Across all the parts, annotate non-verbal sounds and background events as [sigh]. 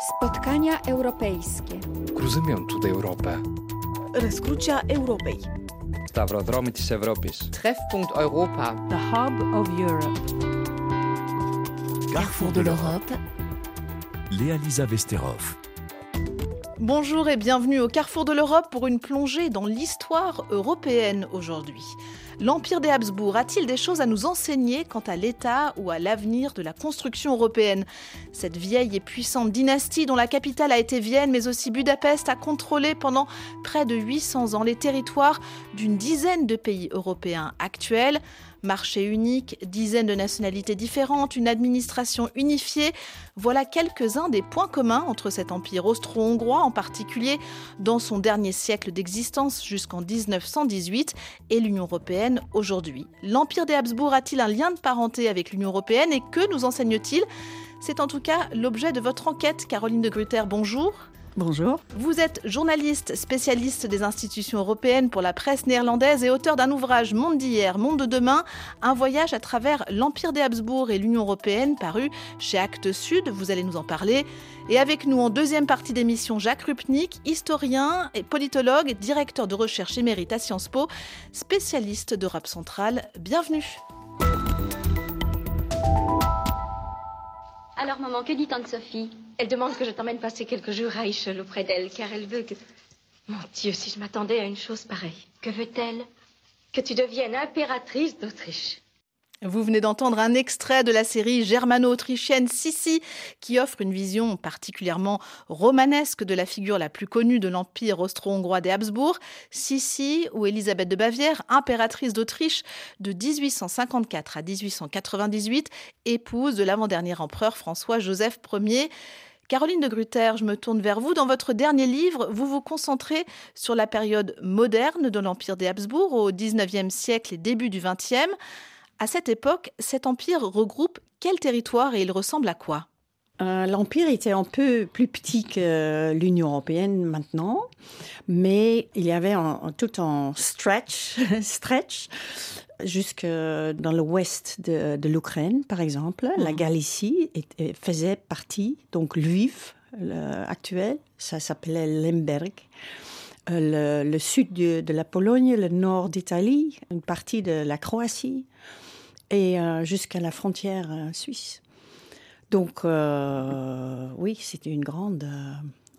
Spotkania europejskie. Rozumiem tutaj Europę. Rescrucia Europei. Stavrodromitis Europis. Treffpunkt The Hub of Europe. Carrefour de l'Europe. Léa-Lisa Vesterov. Bonjour et bienvenue au Carrefour de l'Europe pour une plongée dans l'histoire européenne aujourd'hui. L'Empire des Habsbourg a-t-il des choses à nous enseigner quant à l'état ou à l'avenir de la construction européenne? Cette vieille et puissante dynastie dont la capitale a été Vienne mais aussi Budapest a contrôlé pendant près de 800 ans les territoires d'une dizaine de pays européens actuels. Marché unique, dizaines de nationalités différentes, une administration unifiée, voilà quelques-uns des points communs entre cet empire austro-hongrois, en particulier dans son dernier siècle d'existence jusqu'en 1918, et l'Union européenne aujourd'hui. L'empire des Habsbourg a-t-il un lien de parenté avec l'Union européenne et que nous enseigne-t-il? C'est en tout cas l'objet de votre enquête. Caroline de Gruyter, bonjour. Bonjour. Vous êtes journaliste spécialiste des institutions européennes pour la presse néerlandaise et auteur d'un ouvrage Monde d'hier, Monde de demain, un voyage à travers l'Empire des Habsbourg et l'Union européenne paru chez Actes Sud. Vous allez nous en parler. Et avec nous en deuxième partie d'émission, Jacques Rupnik, historien et politologue, directeur de recherche émérite à Sciences Po, spécialiste d'Europe centrale. Bienvenue. Alors, maman, que dit tante Sophie? Elle demande que je t'emmène passer quelques jours à Ischel auprès d'elle, car elle veut que... Mon Dieu, si je m'attendais à une chose pareille. Que veut-elle? Que tu deviennes impératrice d'Autriche. Vous venez d'entendre un extrait de la série germano-autrichienne Sissi, qui offre une vision particulièrement romanesque de la figure la plus connue de l'Empire austro-hongrois des Habsbourg, Sissi ou Élisabeth de Bavière, impératrice d'Autriche de 1854 à 1898, épouse de l'avant-dernier empereur François-Joseph Ier. Caroline de Gruyter, je me tourne vers vous. Dans votre dernier livre, vous vous concentrez sur la période moderne de l'Empire des Habsbourg au XIXe siècle et début du XXe. À cette époque, cet empire regroupe quel territoire et il ressemble à quoi? Euh, L'Empire était un peu plus petit que l'Union européenne maintenant, mais il y avait un, un, tout un stretch, [laughs] stretch jusque dans l'ouest de, de l'Ukraine, par exemple. Mmh. La Galicie et, faisait partie, donc Lviv, actuel, ça s'appelait Lemberg. Euh, le, le, sud de, de, la Pologne, le nord d'Italie, une partie de la Croatie et euh, jusqu'à la frontière euh, suisse. Donc euh, oui, c'était une grande,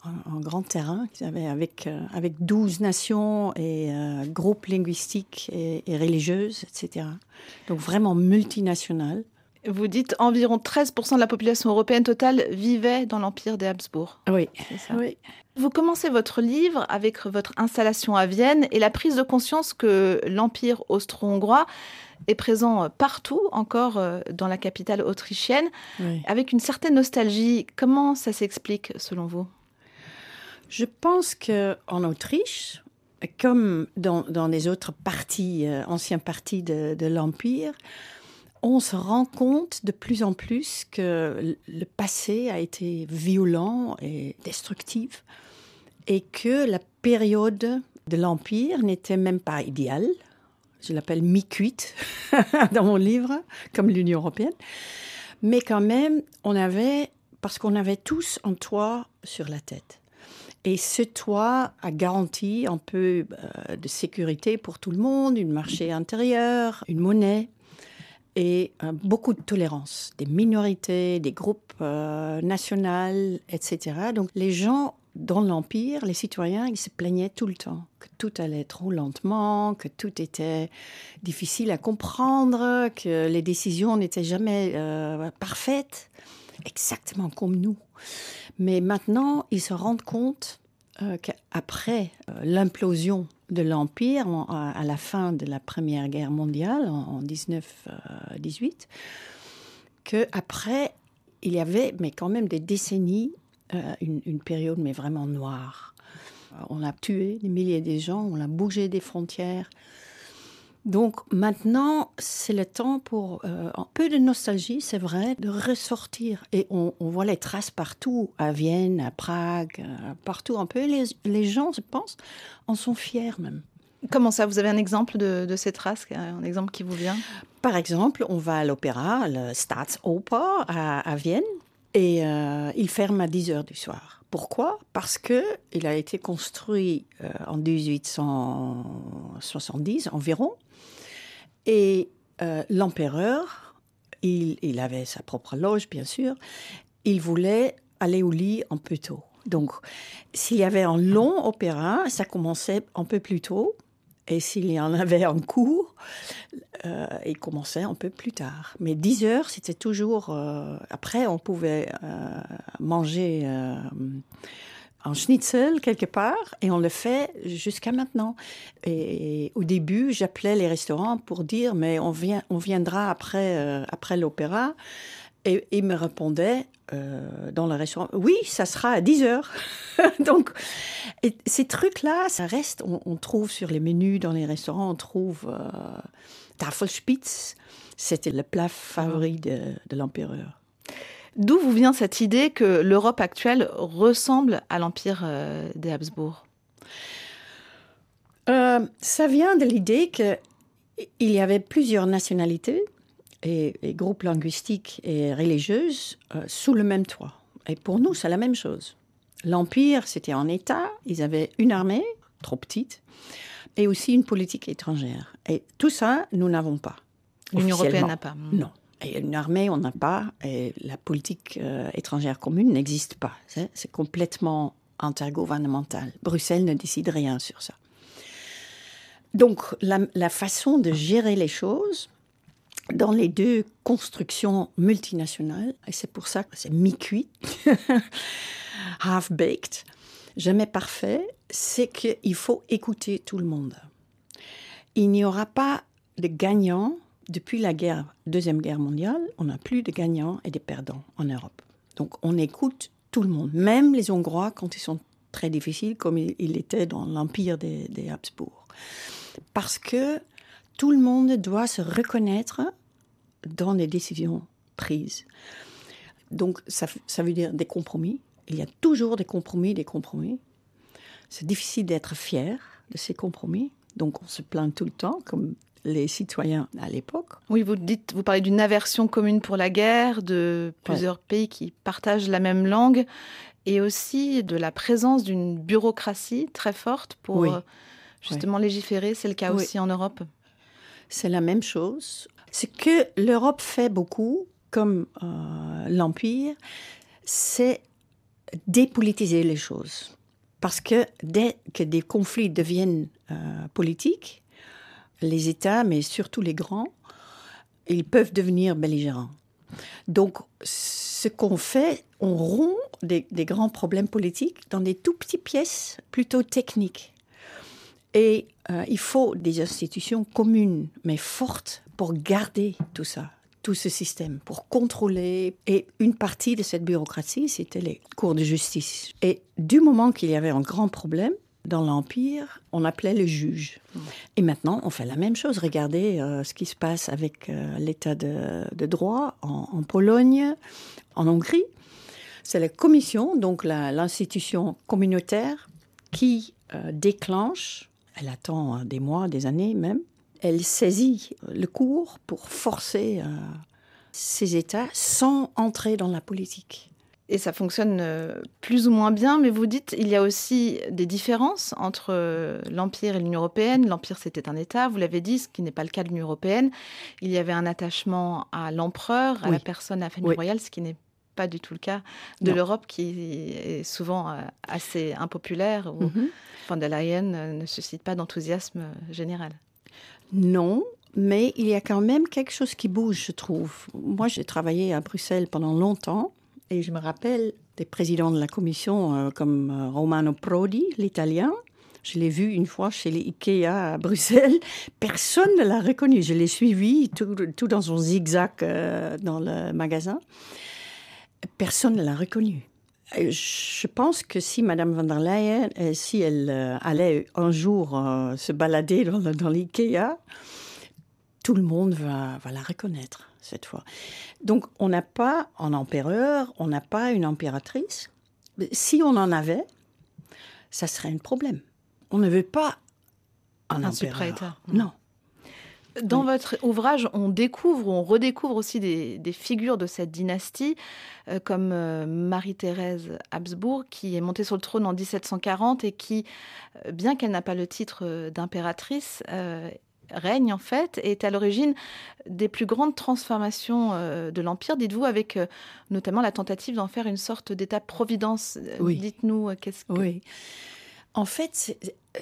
un, grand terrain avec avec 12 nations et groupes linguistiques et, et religieuses, etc. Donc vraiment multinational. Vous dites environ 13% de la population européenne totale vivait dans l'empire des Habsbourg. Oui, ça. oui. Vous commencez votre livre avec votre installation à Vienne et la prise de conscience que l'empire austro-hongrois est présent partout, encore dans la capitale autrichienne, oui. avec une certaine nostalgie. Comment ça s'explique selon vous? Je pense qu'en Autriche, comme dans, dans, les autres parties, euh, anciens partis de, de l'Empire, on se rend compte de plus en plus que le passé a été violent et destructif et que la période de l'Empire n'était même pas idéale je l'appelle mi-cuite [laughs] dans mon livre, comme l'Union européenne. Mais quand même, on avait, parce qu'on avait tous un toit sur la tête. Et ce toit a garanti un peu euh, de sécurité pour tout le monde, une marché intérieur, une monnaie euh, beaucoup de tolérance, des minorités, des groupes euh, nationaux, etc. Donc les gens dans l'Empire, les citoyens, ils se plaignaient tout le temps, que tout allait trop lentement, que tout était difficile à comprendre, que les décisions n'étaient jamais euh, parfaites, exactement comme nous. Mais maintenant, ils se rendent compte euh, qu'après euh, l'implosion de l'Empire, à la fin de la Première Guerre mondiale, en, en 1918, qu'après, il y avait, mais quand même des décennies, euh, une, une période mais vraiment noire. On a tué des milliers de gens, on a bougé des frontières. Donc maintenant, c'est le temps pour euh, un peu de nostalgie, c'est vrai, de ressortir. Et on, on, voit les traces partout, à Vienne, à Prague, euh, partout un peu. Les, les, gens, je pense, en sont fiers même. Comment ça Vous avez un exemple de, de ces traces, un exemple qui vous vient? Par exemple, on va à l'opéra, le Staatsoper à, à Vienne. Et euh, il ferme à 10 heures du soir. Pourquoi? Parce que il a été construit euh, en 1870 environ. Et euh, l'empereur, il, il avait sa propre loge, bien sûr. Il voulait aller au lit un peu tôt. Donc, s'il y avait un long opéra, ça commençait un peu plus tôt. Et s'il y en avait en cours, euh, il commençait un peu plus tard. Mais 10 heures, c'était toujours... euh, après, on pouvait euh, manger un schnitzel quelque part, et on le fait jusqu'à maintenant. Et, au début, j'appelais les restaurants pour dire, mais on, vient, on viendra après, après l'opéra. Et ils me répondaient euh, dans le restaurant, oui, ça sera à 10 heures. [laughs] Donc, et ces trucs-là, ça reste, on, on trouve sur les menus dans les restaurants, on trouve euh, Tafelspitz, c'était le plat favori de, de l'empereur. D'où vous vient cette idée que l'Europe actuelle ressemble à l'Empire euh, des Habsbourg? Ça vient de l'idée qu'il y avait plusieurs nationalités et, et groupes linguistiques et religieuses euh, sous le même toit. Et pour nous, c'est la même chose. L'Empire, c'était un État, ils avaient une armée, trop petite, et aussi une politique étrangère. Et tout ça, nous n'avons pas. L'Union européenne n'a pas. Non. Et une armée, on n'a pas. Et la politique euh, étrangère commune n'existe pas. C'est c'est complètement intergouvernemental. Bruxelles ne décide rien sur ça. Donc, la, la façon de gérer les choses dans les deux constructions multinationales, et c'est pour ça que c'est mi-cuit, [laughs] half-baked, jamais parfait, c'est qu'il faut écouter tout le monde. Il n'y aura pas de gagnants depuis la Deuxième Guerre mondiale, on n'a plus de gagnants et de perdants en Europe. Donc on écoute tout le monde, même les Hongrois quand ils sont très difficiles, comme il, il était dans l'empire des Habsbourg. Parce que tout le monde doit se reconnaître dans les décisions prises. Donc ça, ça veut dire des compromis. Il y a toujours des compromis, des compromis. C'est difficile d'être fier de ces compromis. Donc on se plaint tout le temps, comme les citoyens à l'époque. Oui, vous dites, vous parlez d'une aversion commune pour la guerre, de plusieurs pays qui partagent la même langue, et aussi de la présence d'une bureaucratie très forte pour Oui. euh, justement légiférer. C'est le cas Oui. aussi en Europe. C'est la même chose. Ce que l'Europe fait beaucoup, comme euh, l'Empire, c'est dépolitiser les choses. Parce que dès que des conflits deviennent euh, politiques, les États, mais surtout les grands, ils peuvent devenir belligérants. Donc, ce qu'on fait, on rompt des, grands problèmes politiques dans des tout petites pièces plutôt techniques. Et euh, il faut des institutions communes, mais fortes, pour garder tout ça, tout ce système, pour contrôler. Et une partie de cette bureaucratie, c'était les cours de justice. Et du moment qu'il y avait un grand problème dans l'Empire, on appelait le juge. Et maintenant, on fait la même chose. Regardez euh, ce qui se passe avec euh, l'état de, droit en, Pologne, en Hongrie. C'est la commission, donc l'institution communautaire, qui euh, déclenche, elle attend des mois, des années même, elle saisit le cours pour forcer euh, ces États sans entrer dans la politique. Et ça fonctionne euh, plus ou moins bien, mais vous dites il y a aussi des différences entre euh, l'Empire et l'Union européenne. L'Empire, c'était un État, vous l'avez dit, ce qui n'est pas le cas de l'Union européenne. Il y avait un attachement à l'empereur, à la personne, à la famille Oui. royale, ce qui n'est pas du tout le cas de l'Europe, qui est souvent euh, assez impopulaire, où von der Leyen euh, ne suscite pas d'enthousiasme euh, général. Non, mais il y a quand même quelque chose qui bouge, je trouve. Moi, j'ai travaillé à Bruxelles pendant longtemps et je me rappelle des présidents de la commission euh, comme euh, Romano Prodi, l'italien. Je l'ai vu une fois chez les Ikea à Bruxelles. Personne ne l'a reconnu. Je l'ai suivi tout, dans son zigzag euh, dans le magasin. Personne ne l'a reconnu. Et Je pense que si Madame van der Leyen, euh, si elle euh, allait un jour euh, se balader dans, l'IKEA, tout le monde va, va la reconnaître cette fois. Donc on n'a pas un empereur, on n'a pas une impératrice. Si on en avait, ça serait un problème. On ne veut pas un, Un empereur. Non. Dans Oui. votre ouvrage, on découvre, on redécouvre aussi des, des figures de cette dynastie, euh, comme euh, Marie-Thérèse Habsbourg, qui est montée sur le trône en 1740 et qui, euh, bien qu'elle n'a pas le titre d'impératrice, euh, règne en fait et est à l'origine des plus grandes transformations de l'Empire, dites-vous, avec notamment la tentative d'en faire une sorte d'État-providence. Euh, Oui. Dites-nous, qu'est-ce que... Oui. En fait,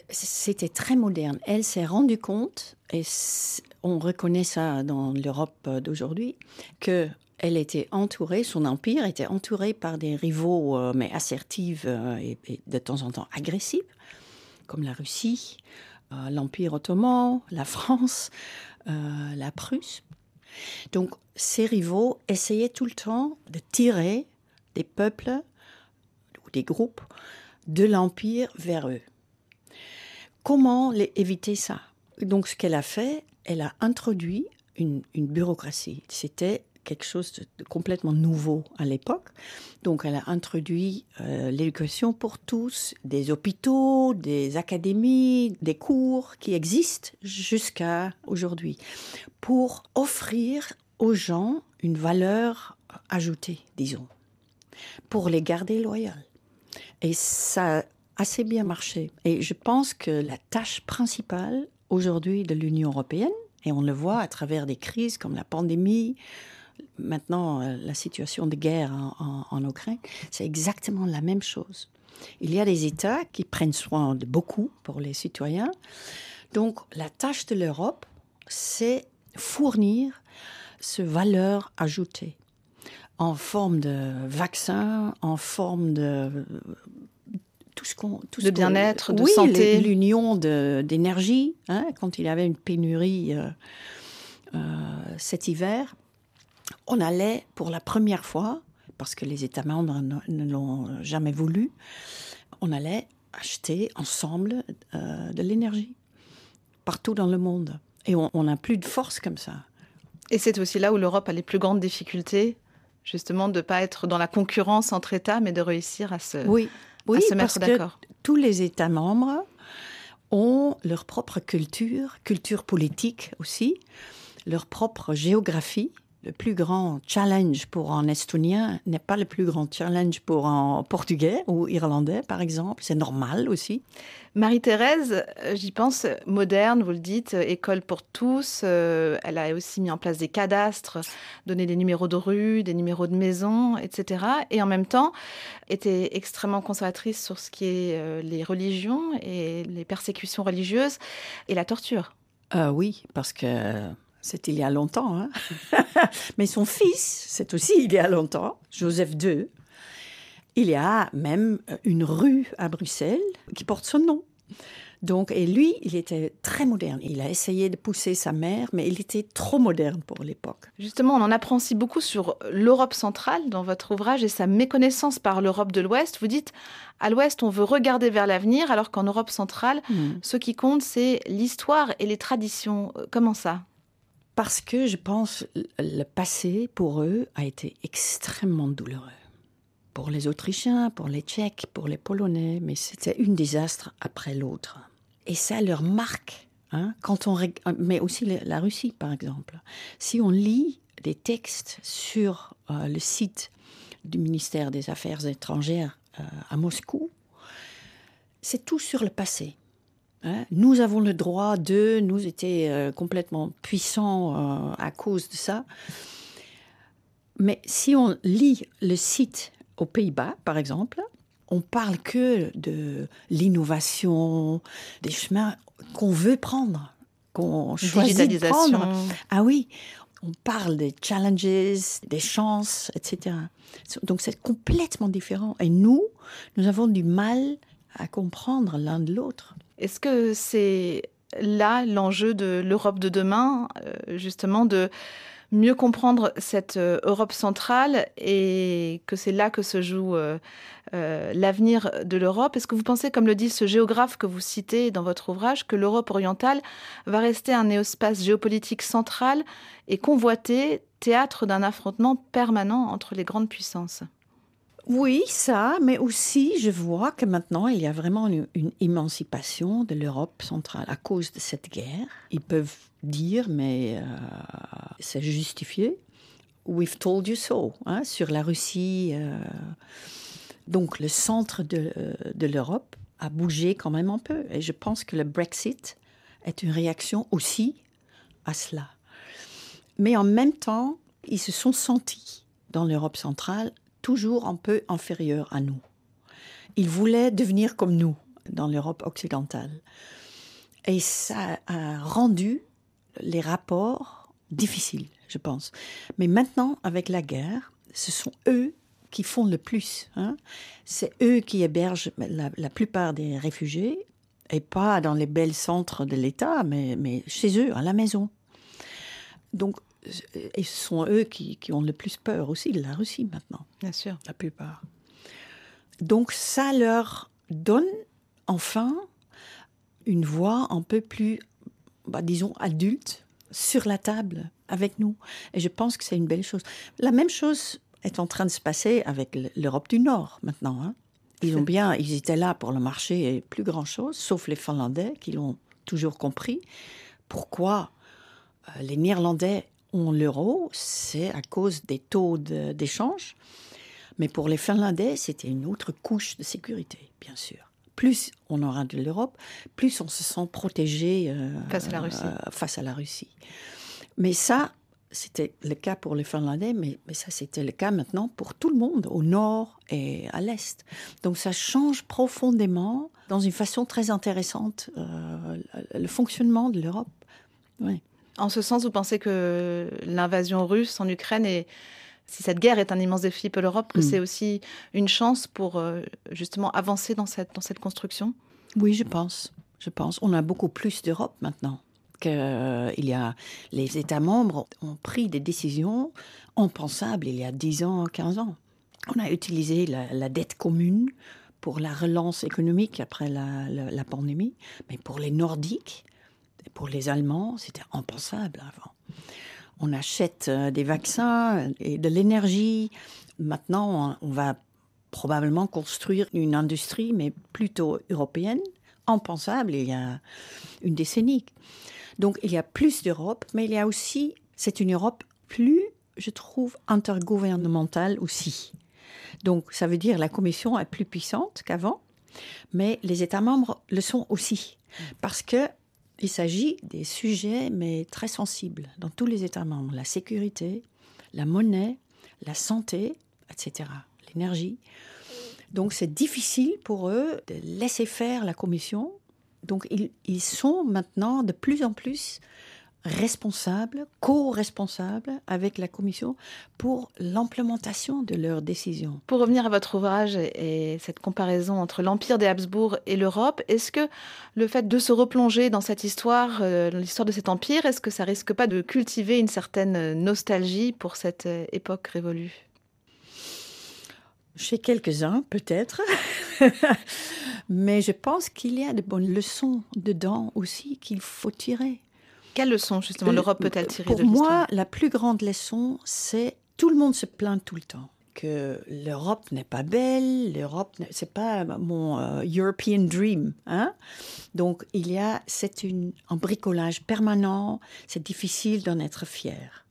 c'était très moderne. Elle s'est rendue compte, et on reconnaît ça dans l'Europe d'aujourd'hui, que elle était entourée, son empire était entouré par des rivaux, euh, mais assertifs euh, et, de temps en temps agressifs, comme la Russie, euh, l'Empire ottoman, la France, euh, la Prusse. Donc, ces rivaux essayaient tout le temps de tirer des peuples ou des groupes de l'Empire vers eux. Comment les- éviter ça? Donc, ce qu'elle a fait, elle a introduit une, bureaucratie. C'était quelque chose de, de complètement nouveau à l'époque. Donc, elle a introduit euh, l'éducation pour tous, des hôpitaux, des académies, des cours qui existent jusqu'à aujourd'hui, pour offrir aux gens une valeur ajoutée, disons, pour les garder loyaux. Et ça a assez bien marché. Et je pense que la tâche principale aujourd'hui de l'Union européenne, et on le voit à travers des crises comme la pandémie, maintenant euh, la situation de guerre en, Ukraine, c'est exactement la même chose. Il y a des États qui prennent soin de beaucoup pour les citoyens. Donc la tâche de l'Europe, c'est fournir ce valeur ajoutée en forme de vaccin, en forme de tout ce qu'on tout De bien-être, de Oui, santé. l'union d'énergie, hein, quand il y avait une pénurie euh, euh, cet hiver, on allait pour la première fois, parce que les États membres ne, ne l'ont jamais voulu, on allait acheter ensemble euh, de l'énergie partout dans le monde. Et on on n'a plus de force comme ça. Et c'est aussi là où l'Europe a les plus grandes difficultés, justement, de ne pas être dans la concurrence entre États, mais de réussir à se, Oui, oui à se mettre d'accord. tous les États membres ont leur propre culture, culture politique aussi, leur propre géographie. Le plus grand challenge pour un Estonien n'est pas le plus grand challenge pour un Portugais ou Irlandais, par exemple. C'est normal aussi. Marie-Thérèse, euh, j'y pense, moderne, vous le dites, euh, école pour tous. euh, elle a aussi mis en place des cadastres, donné des numéros de rue, des numéros de maison, etc. Et en même temps, était extrêmement conservatrice sur ce qui est euh, les religions et les persécutions religieuses et la torture. Euh, oui, parce que c'est il y a longtemps. hein. [laughs] Mais son fils, c'est aussi il y a longtemps, Joseph II. Il y a même une rue à Bruxelles qui porte son nom. Donc, et lui, il était très moderne. Il a essayé de pousser sa mère, mais il était trop moderne pour l'époque. Justement, on en apprend aussi beaucoup sur l'Europe centrale dans votre ouvrage et sa méconnaissance par l'Europe de l'Ouest. Vous dites, à l'Ouest, on veut regarder vers l'avenir, alors qu'en Europe centrale, ce qui compte, c'est l'histoire et les traditions. Euh, Comment ça? Parce que je pense le passé, pour eux, a été extrêmement douloureux. Pour les Autrichiens, pour les Tchèques, pour les Polonais, mais c'était un désastre après l'autre. Et ça leur marque. hein, quand on, mais aussi la Russie, par exemple. Si on lit des textes sur euh, le site du ministère des Affaires étrangères euh, à Moscou, c'est tout sur le passé. Hein, Nous avons le droit de, nous étions euh, complètement puissants euh, à cause de ça. Mais si on lit le site aux Pays-Bas, par exemple, on parle que de l'innovation, des chemins qu'on veut prendre, qu'on choisit de prendre. Ah oui, on parle des challenges, des chances, etc. Donc c'est complètement différent. Et nous, nous avons du mal à comprendre l'un de l'autre. Est-ce que c'est là l'enjeu de l'Europe de demain, euh, justement, de mieux comprendre cette euh, Europe centrale et que c'est là que se joue euh, l'avenir de l'Europe? Est-ce que vous pensez, comme le dit ce géographe que vous citez dans votre ouvrage, que l'Europe orientale va rester un néospace géopolitique central et convoité, théâtre d'un affrontement permanent entre les grandes puissances? Oui, ça, mais aussi je vois que maintenant il y a vraiment une, émancipation de l'Europe centrale à cause de cette guerre. Ils peuvent dire, mais euh, c'est justifié. We've told you so, hein, sur la Russie. euh, donc le centre euh, de l'Europe a bougé quand même un peu. Et je pense que le Brexit est une réaction aussi à cela. Mais en même temps, ils se sont sentis dans l'Europe centrale toujours un peu inférieurs à nous. Ils voulaient devenir comme nous dans l'Europe occidentale. Et ça a rendu les rapports difficiles, je pense. Mais maintenant, avec la guerre, ce sont eux qui font le plus. hein. C'est eux qui hébergent la, plupart des réfugiés, et pas dans les belles centres de l'État, mais, mais chez eux, à la maison. Donc, et ce sont eux qui, qui ont le plus peur aussi de la Russie maintenant, Bien sûr. la plupart. Donc, ça leur donne enfin une voix un peu plus, bah, disons, adulte sur la table avec nous. Et je pense que c'est une belle chose. La même chose est en train de se passer avec l'Europe du Nord maintenant. hein. Ils ont bien, ils étaient là pour le marché et plus grand chose, sauf les Finlandais qui l'ont toujours compris. Pourquoi euh, les Néerlandais ont l'euro, c'est à cause des taux d'échange. Mais pour les Finlandais, c'était une autre couche de sécurité, bien sûr. Plus on aura de l'Europe, plus on se sent protégé euh, Face à la Russie. euh, face à la Russie. Mais ça, c'était le cas pour les Finlandais, mais, mais ça, c'était le cas maintenant pour tout le monde, au nord et à l'est. Donc ça change profondément, dans une façon très intéressante, euh, le fonctionnement de l'Europe. Oui. En ce sens, vous pensez que l'invasion russe en Ukraine et si cette guerre est un immense défi pour l'Europe, que Mm. c'est aussi une chance pour euh, justement avancer dans cette, dans cette construction? Oui, je pense. Je pense. On a beaucoup plus d'Europe maintenant. Que, euh, il y a, les États membres ont pris des décisions impensables il y a 10 ans, 15 ans. On a utilisé la, la dette commune pour la relance économique après la, la- la pandémie, mais pour les Nordiques, pour les Allemands, c'était impensable avant. On achète euh, des vaccins et de l'énergie. Maintenant, on va probablement construire une industrie, mais plutôt européenne, impensable il y a une décennie. Donc il y a plus d'Europe, mais il y a aussi, c'est une Europe plus, je trouve, intergouvernementale aussi. Donc ça veut dire la Commission est plus puissante qu'avant, mais les États membres le sont aussi, parce que il s'agit des sujets mais très sensibles dans tous les États membres la sécurité, la monnaie, la santé, etc. L'énergie. Donc c'est difficile pour eux de laisser faire la Commission. Donc ils, ils sont maintenant de plus en plus responsables, co-responsables avec la Commission pour l'implémentation de leurs décisions. Pour revenir à votre ouvrage et, et cette comparaison entre l'Empire des Habsbourg et l'Europe, est-ce que le fait de se replonger dans cette histoire, euh, dans l'histoire de cet empire, est-ce que ça risque pas de cultiver une certaine nostalgie pour cette euh, époque révolue? Chez quelques-uns, peut-être. [laughs] Mais je pense qu'il y a de bonnes leçons dedans aussi qu'il faut tirer. Quelle leçon justement l'Europe peut-elle tirer Euh, Pour de l'histoire moi, la plus grande leçon, c'est tout le monde se plaint tout le temps que l'Europe n'est pas belle, l'Europe, n'est- c'est pas mon euh, European dream, hein. Donc il y a, c'est un bricolage permanent, c'est difficile d'en être fier.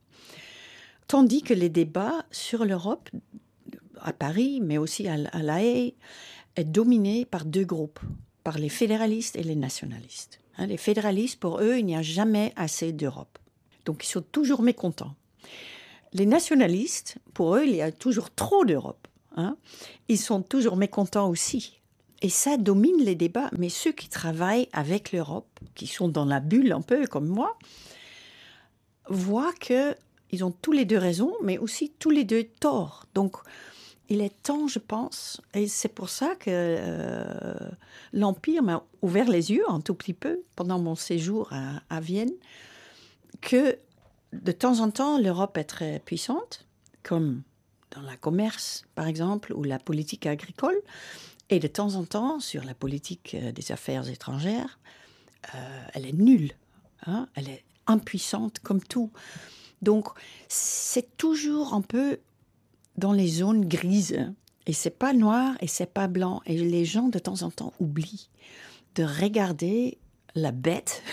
Tandis que les débats sur l'Europe à Paris, mais aussi à, à La Haye, est dominé par deux groupes, par les fédéralistes et les nationalistes. Hein, les fédéralistes, pour eux, il n'y a jamais assez d'Europe. Donc ils sont toujours mécontents. Les nationalistes, pour eux, il y a toujours trop d'Europe. hein. Ils sont toujours mécontents aussi. Et ça domine les débats. Mais ceux qui travaillent avec l'Europe, qui sont dans la bulle un peu comme moi, voient que ils ont tous les deux raison, mais aussi tous les deux tort. Donc, il est temps, je pense, et c'est pour ça que euh, l'Empire m'a ouvert les yeux un tout petit peu pendant mon séjour à, Vienne, que de temps en temps, l'Europe est très puissante, comme dans le commerce, par exemple, ou la politique agricole, et de temps en temps, sur la politique euh, des affaires étrangères, euh, elle est nulle, hein, elle est impuissante comme tout. Donc, c'est toujours un peu dans les zones grises. Et c'est pas noir et c'est pas blanc. Et les gens, de temps en temps, oublient de regarder la bête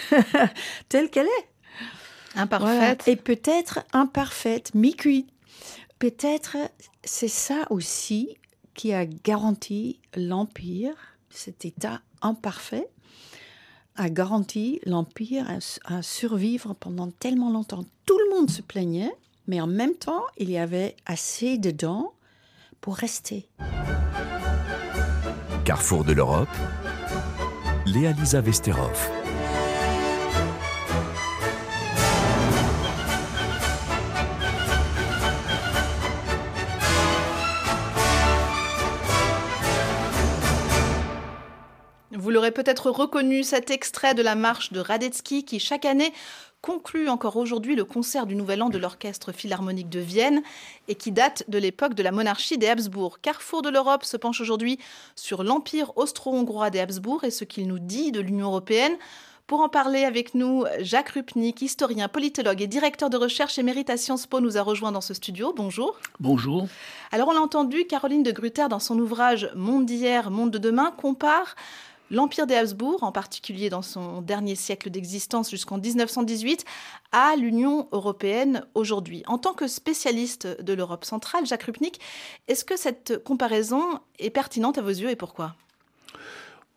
[laughs] telle qu'elle est. Imparfaite. Et peut-être imparfaite, mi-cuite. Peut-être c'est ça aussi qui a garanti l'Empire, cet état imparfait, a garanti l'Empire à, à survivre pendant tellement longtemps. Tout le monde se plaignait, mais en même temps, il y avait assez de dents pour rester. Carrefour de l'Europe, Léa Lisa Vesterov. Vous l'aurez peut-être reconnu, cet extrait de la marche de Radetzky qui, chaque année, conclut encore aujourd'hui le concert du Nouvel An de l'Orchestre Philharmonique de Vienne et qui date de l'époque de la monarchie des Habsbourg. Carrefour de l'Europe se penche aujourd'hui sur l'Empire austro-hongrois des Habsbourg et ce qu'il nous dit de l'Union européenne. Pour en parler avec nous, Jacques Rupnik, historien, politologue et directeur de recherche émérite à Sciences Po, nous a rejoint dans ce studio. Bonjour. Bonjour. Alors, on l'a entendu, Caroline de Gruyter, dans son ouvrage Monde d'hier, Monde de demain, compare l'Empire des Habsbourg, en particulier dans son dernier siècle d'existence jusqu'en 1918, à l'Union européenne aujourd'hui. En tant que spécialiste de l'Europe centrale, Jacques Rupnik, est-ce que cette comparaison est pertinente à vos yeux et pourquoi?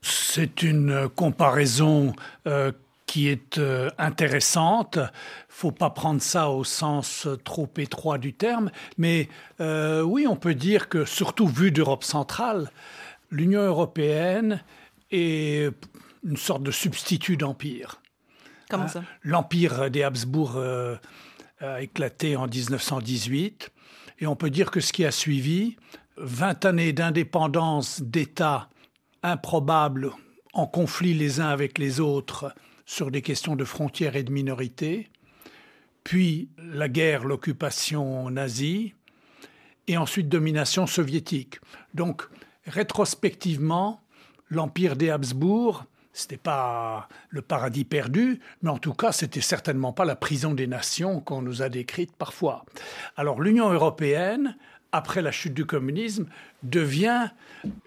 C'est une comparaison euh, qui est euh, intéressante. Faut pas prendre ça au sens trop étroit du terme, mais euh, oui, on peut dire que surtout vu d'Europe centrale, l'Union européenne est une sorte de substitut d'empire. Comment ça? L'empire des Habsbourg euh, a éclaté en 1918 et on peut dire que ce qui a suivi, 20 années d'indépendance d'États improbables en conflit les uns avec les autres sur des questions de frontières et de minorités, puis la guerre, l'occupation nazie, et ensuite domination soviétique. Donc, rétrospectivement, l'empire des Habsbourg, c'était pas le paradis perdu, mais en tout cas, c'était certainement pas la prison des nations qu'on nous a décrite parfois. Alors, l'Union européenne, après la chute du communisme, devient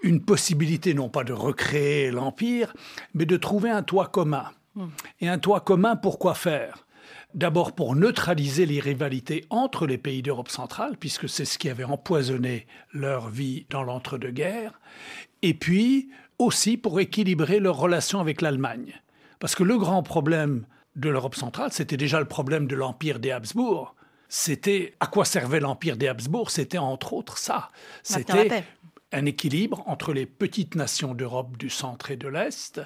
une possibilité non pas de recréer l'empire, mais de trouver un toit commun. Et un toit commun, pourquoi faire? D'abord pour neutraliser les rivalités entre les pays d'Europe centrale, puisque c'est ce qui avait empoisonné leur vie dans l'entre-deux-guerres, et puis aussi pour équilibrer leurs relations avec l'Allemagne. Parce que le grand problème de l'Europe centrale, c'était déjà le problème de l'Empire des Habsbourg. C'était à quoi servait l'Empire des Habsbourg? C'était entre autres ça. C'était un équilibre entre les petites nations d'Europe du centre et de l'Est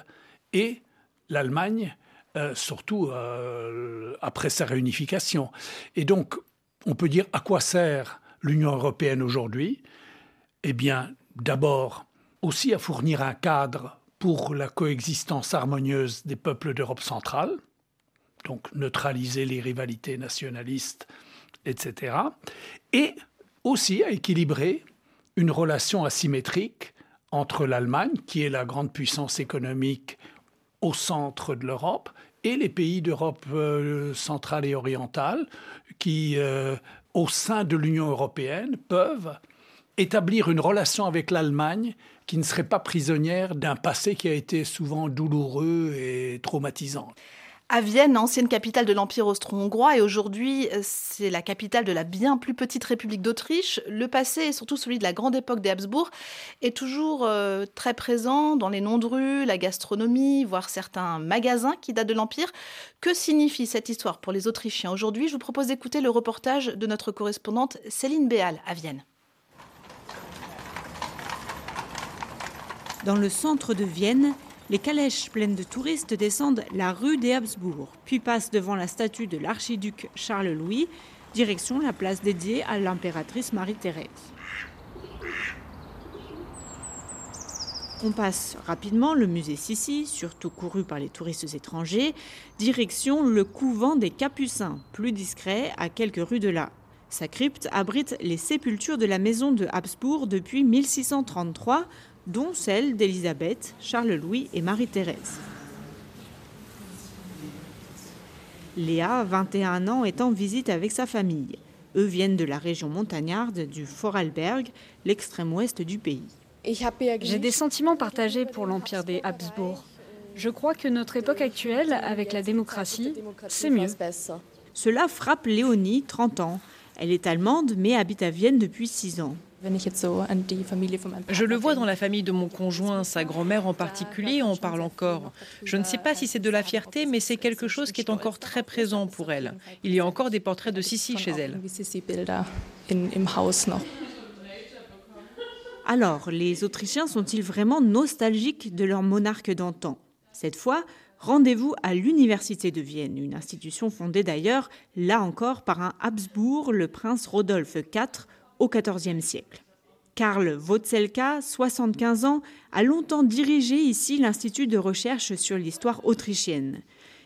et l'Allemagne, euh, surtout euh, après sa réunification. Et donc, on peut dire à quoi sert l'Union européenne aujourd'hui? Eh bien, d'abord, aussi à fournir un cadre pour la coexistence harmonieuse des peuples d'Europe centrale, donc neutraliser les rivalités nationalistes, etc. Et aussi à équilibrer une relation asymétrique entre l'Allemagne, qui est la grande puissance économique au centre de l'Europe, et les pays d'Europe euh, centrale et orientale, qui, euh, au sein de l'Union européenne, peuvent établir une relation avec l'Allemagne qui ne serait pas prisonnière d'un passé qui a été souvent douloureux et traumatisant. À Vienne, ancienne capitale de l'Empire austro-hongrois, et aujourd'hui c'est la capitale de la bien plus petite République d'Autriche, le passé, et surtout celui de la grande époque des Habsbourg, est toujours euh, très présent dans les noms de rues, la gastronomie, voire certains magasins qui datent de l'Empire. Que signifie cette histoire pour les Autrichiens aujourd'hui? Je vous propose d'écouter le reportage de notre correspondante Céline Béal à Vienne. Dans le centre de Vienne, les calèches pleines de touristes descendent la rue des Habsbourg, puis passent devant la statue de l'archiduc Charles-Louis, direction la place dédiée à l'impératrice Marie-Thérèse. On passe rapidement le musée Sissi, surtout couru par les touristes étrangers, direction le couvent des Capucins, plus discret à quelques rues de là. Sa crypte abrite les sépultures de la maison de Habsbourg depuis 1633, dont celle d'Élisabeth, Charles-Louis et Marie-Thérèse. Léa, 21 ans, est en visite avec sa famille. Eux viennent de la région montagnarde du Vorarlberg, l'extrême ouest du pays. J'ai des sentiments partagés pour l'Empire des Habsbourg. Je crois que notre époque actuelle, avec la démocratie, c'est mieux. Cela frappe Léonie, 30 ans. Elle est allemande mais habite à Vienne depuis 6 ans. Je le vois dans la famille de mon conjoint, sa grand-mère en particulier on parle encore. Je ne sais pas si c'est de la fierté, mais c'est quelque chose qui est encore très présent pour elle. Il y a encore des portraits de Sissi chez elle. Alors, les Autrichiens sont-ils vraiment nostalgiques de leur monarque d'antan? Cette fois, rendez-vous à l'Université de Vienne, une institution fondée d'ailleurs, là encore, par un Habsbourg, le prince Rodolphe IV, au XIVe siècle. Karl Wotzelka, 75 ans, a longtemps dirigé ici l'Institut de recherche sur l'histoire autrichienne.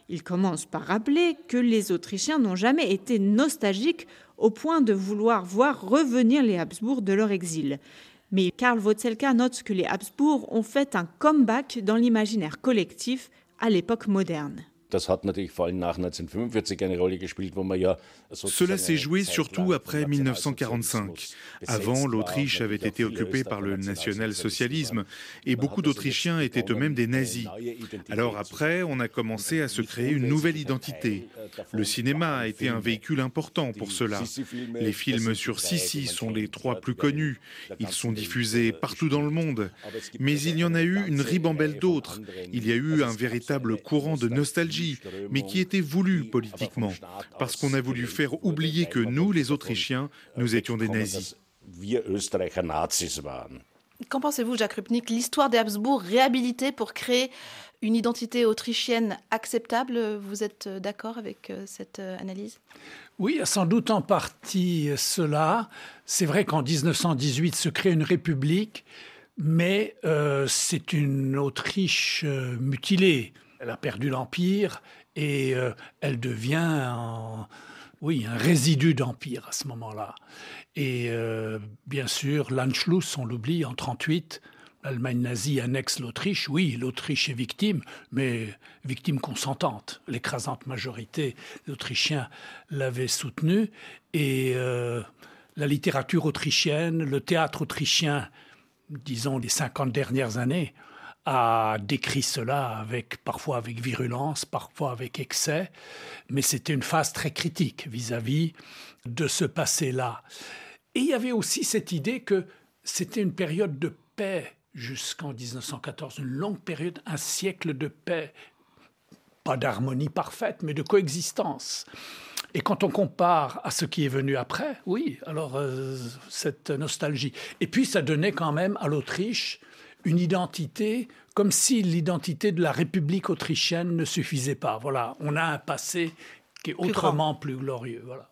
Il commence par rappeler que les Autrichiens n'ont jamais été nostalgiques au point de vouloir voir revenir les Habsbourg de leur exil. Mais Karl Wotzelka note que les Habsbourg ont fait un comeback dans l'imaginaire collectif à l'époque moderne. Cela s'est joué surtout après 1945. Avant, l'Autriche avait été occupée par le national-socialisme et beaucoup d'Autrichiens étaient eux-mêmes des nazis. Alors après, on a commencé à se créer une nouvelle identité. Le cinéma a été un véhicule important pour cela. Les films sur Sissi sont les trois plus connus. Ils sont diffusés partout dans le monde. Mais il y en a eu une ribambelle d'autres. Il y a eu un véritable courant de nostalgie mais qui était voulu politiquement, parce qu'on a voulu faire oublier que nous, les Autrichiens, nous étions des nazis. Qu'en pensez-vous, Jacques Rupnik? L'histoire des Habsbourg réhabilitée pour créer une identité autrichienne acceptable Vous êtes d'accord avec euh, cette euh, analyse? Oui, sans doute en partie cela. C'est vrai qu'en 1918 se crée une république, mais euh, c'est une Autriche mutilée. Elle a perdu l'empire et euh, elle devient oui, un résidu d'empire à ce moment-là. Et euh, bien sûr, l'Anschluss, on l'oublie, en 1938, l'Allemagne nazie annexe l'Autriche. Oui, l'Autriche est victime, mais victime consentante. L'écrasante majorité d'Autrichiens l'avait soutenue. Et euh, la littérature autrichienne, le théâtre autrichien, disons les 50 dernières années, a décrit cela avec parfois avec virulence, parfois avec excès, mais c'était une phase très critique vis-à-vis de ce passé-là. Et il y avait aussi cette idée que c'était une période de paix jusqu'en 1914, une longue période, un siècle de paix, pas d'harmonie parfaite, mais de coexistence. Et quand on compare à ce qui est venu après, oui, alors euh, cette nostalgie. Et puis ça donnait quand même à l'Autriche une identité comme si l'identité de la République autrichienne ne suffisait pas. Voilà, on a un passé qui est autrement plus glorieux. Voilà.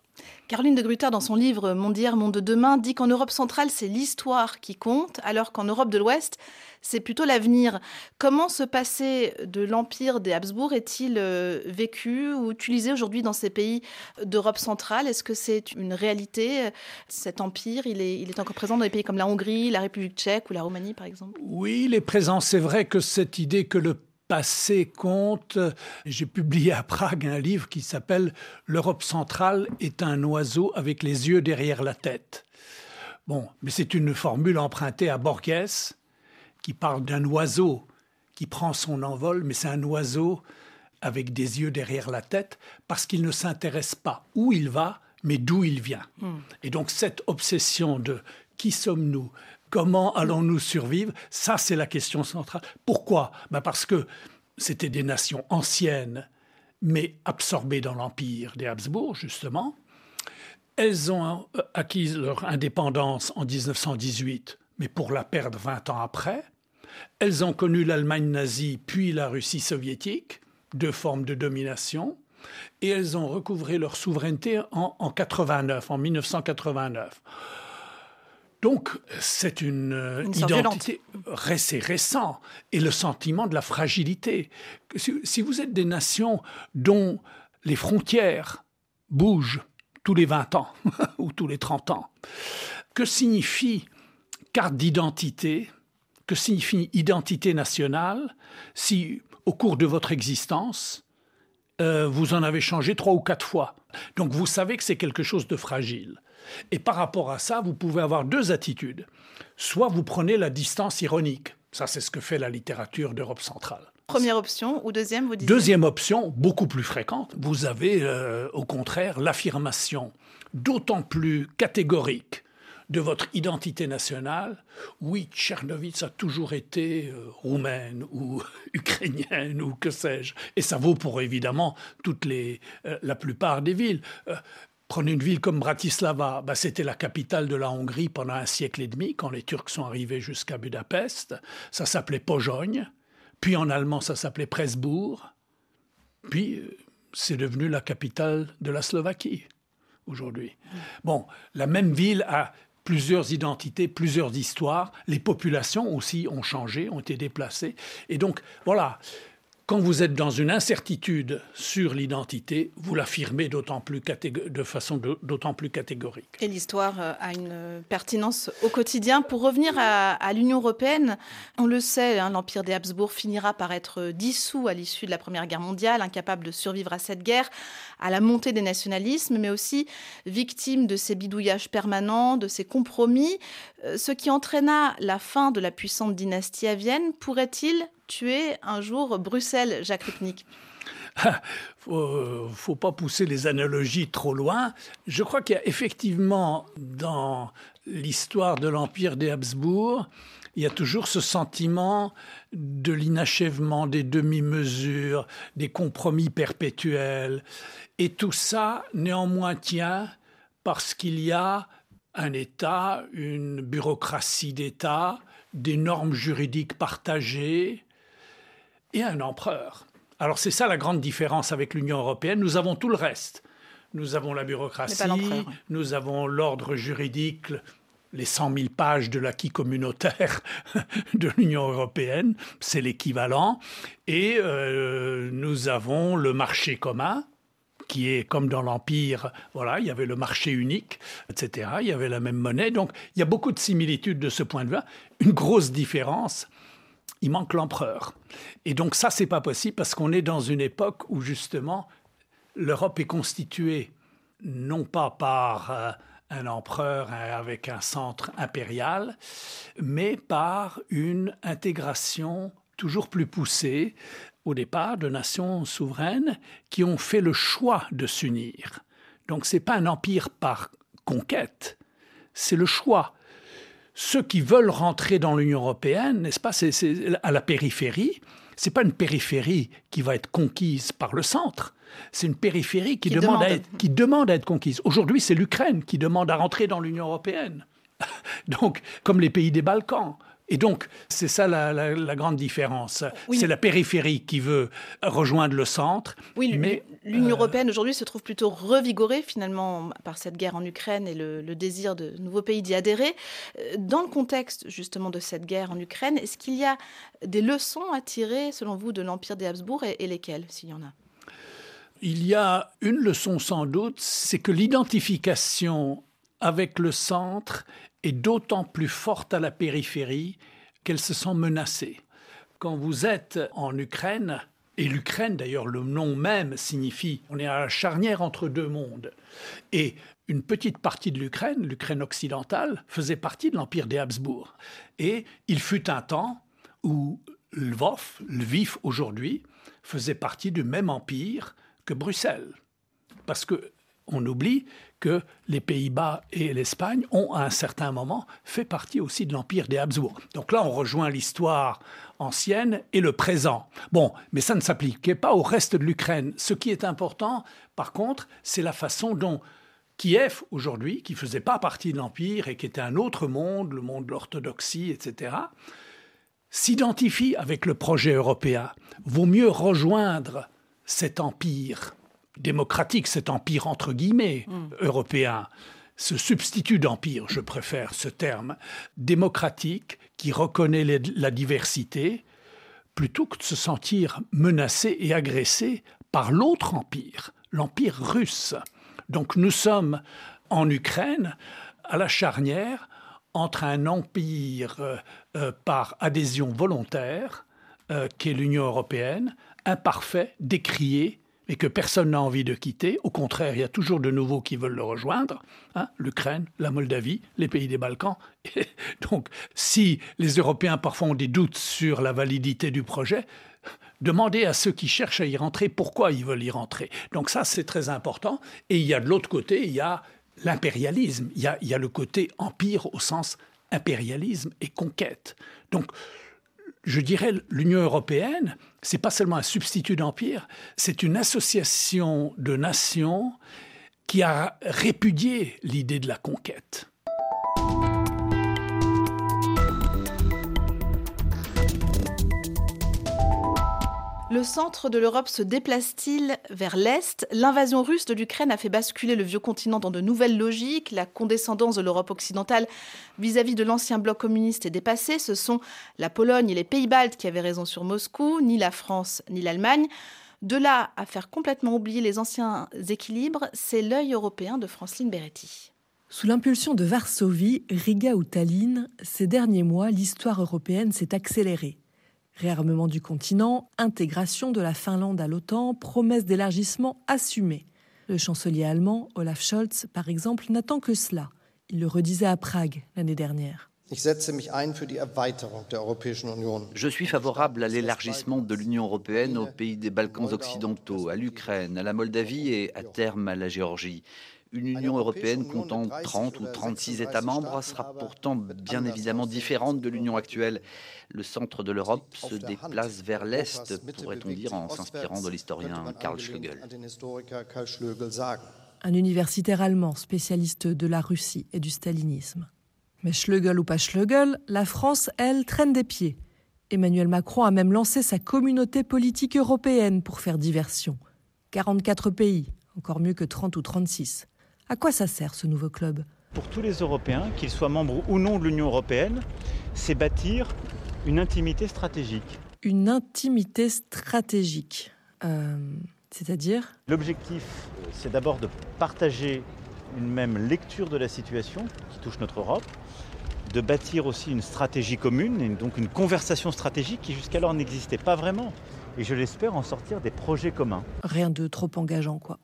Caroline de Gruyter, dans son livre d'hier, monde de demain, dit qu'en Europe centrale, c'est l'histoire qui compte, alors qu'en Europe de l'Ouest, c'est plutôt l'avenir. Comment ce passé de l'empire des Habsbourg est-il euh, vécu ou utilisé aujourd'hui dans ces pays d'Europe centrale? Est-ce que c'est une réalité Cet empire, il est, il est encore présent dans des pays comme la Hongrie, la République tchèque ou la Roumanie, par exemple? Oui, il est présent. C'est vrai que cette idée que le passé compte. J'ai publié à Prague un livre qui s'appelle L'Europe centrale est un oiseau avec les yeux derrière la tête. Bon, mais c'est une formule empruntée à Borges qui parle d'un oiseau qui prend son envol, mais c'est un oiseau avec des yeux derrière la tête parce qu'il ne s'intéresse pas où il va, mais d'où il vient. Hmm. Et donc cette obsession de qui sommes-nous? Comment allons-nous survivre? Ça, c'est la question centrale. Pourquoi? Ben Parce que c'était des nations anciennes, mais absorbées dans l'empire des Habsbourg, justement. Elles ont euh, acquis leur indépendance en 1918, mais pour la perdre 20 ans après. Elles ont connu l'Allemagne nazie, puis la Russie soviétique, deux formes de domination, et elles ont recouvré leur souveraineté en, en 89, en 1989. Donc, c'est une, euh, identité récent et le sentiment de la fragilité. Si, vous êtes des nations dont les frontières bougent tous les 20 ans [laughs] ou tous les 30 ans, que signifie carte d'identité Que signifie identité nationale si, au cours de votre existence, euh, vous en avez changé trois ou quatre fois? Donc vous savez que c'est quelque chose de fragile. Et par rapport à ça, vous pouvez avoir deux attitudes. Soit vous prenez la distance ironique. Ça, c'est ce que fait la littérature d'Europe centrale. Première option ou deuxième, vous dites Deuxième option, beaucoup plus fréquente, vous avez euh, au contraire l'affirmation d'autant plus catégorique de votre identité nationale. Oui, Tchernovitz a toujours été euh, roumaine ou [laughs] ukrainienne ou que sais-je. Et ça vaut pour évidemment toutes les, euh, la plupart des villes. Prenez une ville comme Bratislava, bah, c'était la capitale de la Hongrie pendant un siècle et demi, quand les Turcs sont arrivés jusqu'à Budapest. Ça s'appelait Pojogne, puis en allemand ça s'appelait Presbourg, puis euh, c'est devenu la capitale de la Slovaquie aujourd'hui. Bon, la même ville a plusieurs identités, plusieurs histoires. Les populations aussi ont changé, ont été déplacées. Et donc, voilà, quand vous êtes dans une incertitude sur l'identité, vous l'affirmez d'autant plus de façon d'autant plus catégorique. Et l'histoire euh, a une pertinence au quotidien. Pour revenir à, l'Union européenne, on le sait, hein, l'Empire des Habsbourg finira par être dissous à l'issue de la Première Guerre mondiale, incapable de survivre à cette guerre, à la montée des nationalismes, mais aussi victime de ces bidouillages permanents, de ces compromis. Euh, ce qui entraîna la fin de la puissante dynastie à Vienne pourrait-il tuer un jour Bruxelles, Jacques Rupnik [laughs] faut, faut pas pousser les analogies trop loin. Je crois qu'il y a effectivement dans l'histoire de l'empire des Habsbourg, il y a toujours ce sentiment de l'inachèvement des demi-mesures, des compromis perpétuels. Et tout ça, néanmoins, tient parce qu'il y a un État, une bureaucratie d'État, des normes juridiques partagées, et un empereur. Alors c'est ça la grande différence avec l'Union européenne. Nous avons tout le reste. Nous avons la bureaucratie, nous avons l'ordre juridique, les 100 000 pages de l'acquis communautaire [laughs] de l'Union européenne, c'est l'équivalent. Et euh, nous avons le marché commun, qui est comme dans l'Empire, voilà, il y avait le marché unique, etc. Il y avait la même monnaie. Donc il y a beaucoup de similitudes de ce point de vue. Une grosse différence, il manque l'empereur. Et donc ça, c'est pas possible parce qu'on est dans une époque où justement l'Europe est constituée non pas par euh, un empereur avec un centre impérial, mais par une intégration toujours plus poussée au départ de nations souveraines qui ont fait le choix de s'unir. Donc c'est pas un empire par conquête, c'est le choix ceux qui veulent rentrer dans l'Union européenne, n'est-ce pas, c'est à la périphérie. C'est pas une périphérie qui va être conquise par le centre. C'est une périphérie qui, demande, À être, qui demande à être conquise. Aujourd'hui, c'est l'Ukraine qui demande à rentrer dans l'Union européenne. [laughs] Donc, comme les pays des Balkans. Et donc, c'est ça la, grande différence. C'est la périphérie qui veut rejoindre le centre. Oui, mais l'Union euh, européenne aujourd'hui se trouve plutôt revigorée finalement par cette guerre en Ukraine et le, désir de nouveaux pays d'y adhérer. Euh, dans le contexte justement de cette guerre en Ukraine, est-ce qu'il y a des leçons à tirer selon vous de l'Empire des Habsbourg et, et lesquelles, s'il y en a? Il y a une leçon sans doute, c'est que l'identification avec le centre est d'autant plus forte à la périphérie qu'elle se sent menacée. Quand vous êtes en Ukraine, et l'Ukraine d'ailleurs, le nom même signifie on est à la charnière entre deux mondes, et une petite partie de l'Ukraine, l'Ukraine occidentale, faisait partie de l'Empire des Habsbourg. Et il fut un temps où Lvov, Lviv aujourd'hui, faisait partie du même empire que Bruxelles. Parce que on oublie que les Pays-Bas et l'Espagne ont à un certain moment fait partie aussi de l'Empire des Habsbourg. Donc là, on rejoint l'histoire ancienne et le présent. Bon, mais ça ne s'appliquait pas au reste de l'Ukraine. Ce qui est important, par contre, c'est la façon dont Kiev, aujourd'hui, qui faisait pas partie de l'Empire et qui était un autre monde, le monde de l'orthodoxie, etc., s'identifie avec le projet européen. Vaut mieux rejoindre cet empire démocratique, cet empire entre guillemets mm. européen, ce substitut d'empire, je préfère ce terme, démocratique, qui reconnaît la diversité, plutôt que de se sentir menacé et agressé par l'autre empire, l'empire russe. Donc nous sommes en Ukraine à la charnière entre un empire euh, euh, par adhésion volontaire, euh, qui est l'Union européenne, imparfait, décrié, et que personne n'a envie de quitter. Au contraire, il y a toujours de nouveaux qui veulent le rejoindre. Hein, L'Ukraine, la Moldavie, les pays des Balkans. [laughs] donc, si les Européens parfois ont des doutes sur la validité du projet, demandez à ceux qui cherchent à y rentrer pourquoi ils veulent y rentrer. Donc ça, c'est très important. Et il y a de l'autre côté, il y a l'impérialisme. Il, il y a le côté empire au sens impérialisme et conquête. Donc, je dirais, l'Union européenne, c'est pas seulement un substitut d'empire, c'est une association de nations qui a répudié l'idée de la conquête. Le centre de l'Europe se déplace-t-il vers l'Est? L'invasion russe de l'Ukraine a fait basculer le vieux continent dans de nouvelles logiques. La condescendance de l'Europe occidentale vis-à-vis de l'ancien bloc communiste est dépassée. Ce sont la Pologne et les Pays-Baltes qui avaient raison sur Moscou, ni la France ni l'Allemagne. De là à faire complètement oublier les anciens équilibres, c'est l'œil européen de Franceline Beretti. Sous l'impulsion de Varsovie, Riga ou Tallinn, ces derniers mois, l'histoire européenne s'est accélérée. Réarmement du continent, intégration de la Finlande à l'OTAN, promesse d'élargissement assumée. Le chancelier allemand, Olaf Scholz, par exemple, n'attend que cela. Il le redisait à Prague l'année dernière. Je suis favorable à l'élargissement de l'Union européenne aux pays des Balkans occidentaux, à l'Ukraine, à la Moldavie et à terme à la Géorgie. Une Union européenne comptant 30 ou 36 États membres sera pourtant bien évidemment différente de l'Union actuelle. Le centre de l'Europe se déplace vers l'Est, pourrait-on dire, en s'inspirant de l'historien Karl Schlögel. Un universitaire allemand spécialiste de la Russie et du stalinisme. Mais Schlögel ou pas Schlögel, la France, elle, traîne des pieds. Emmanuel Macron a même lancé sa communauté politique européenne pour faire diversion. 44 pays, encore mieux que 30 ou 36. À quoi ça sert ce nouveau club? Pour tous les Européens, qu'ils soient membres ou non de l'Union européenne, c'est bâtir une intimité stratégique. Une intimité stratégique. Euh, c'est-à-dire? L'objectif, c'est d'abord de partager une même lecture de la situation qui touche notre Europe, de bâtir aussi une stratégie commune, et donc une conversation stratégique qui jusqu'alors n'existait pas vraiment. Et je l'espère en sortir des projets communs. Rien de trop engageant, quoi.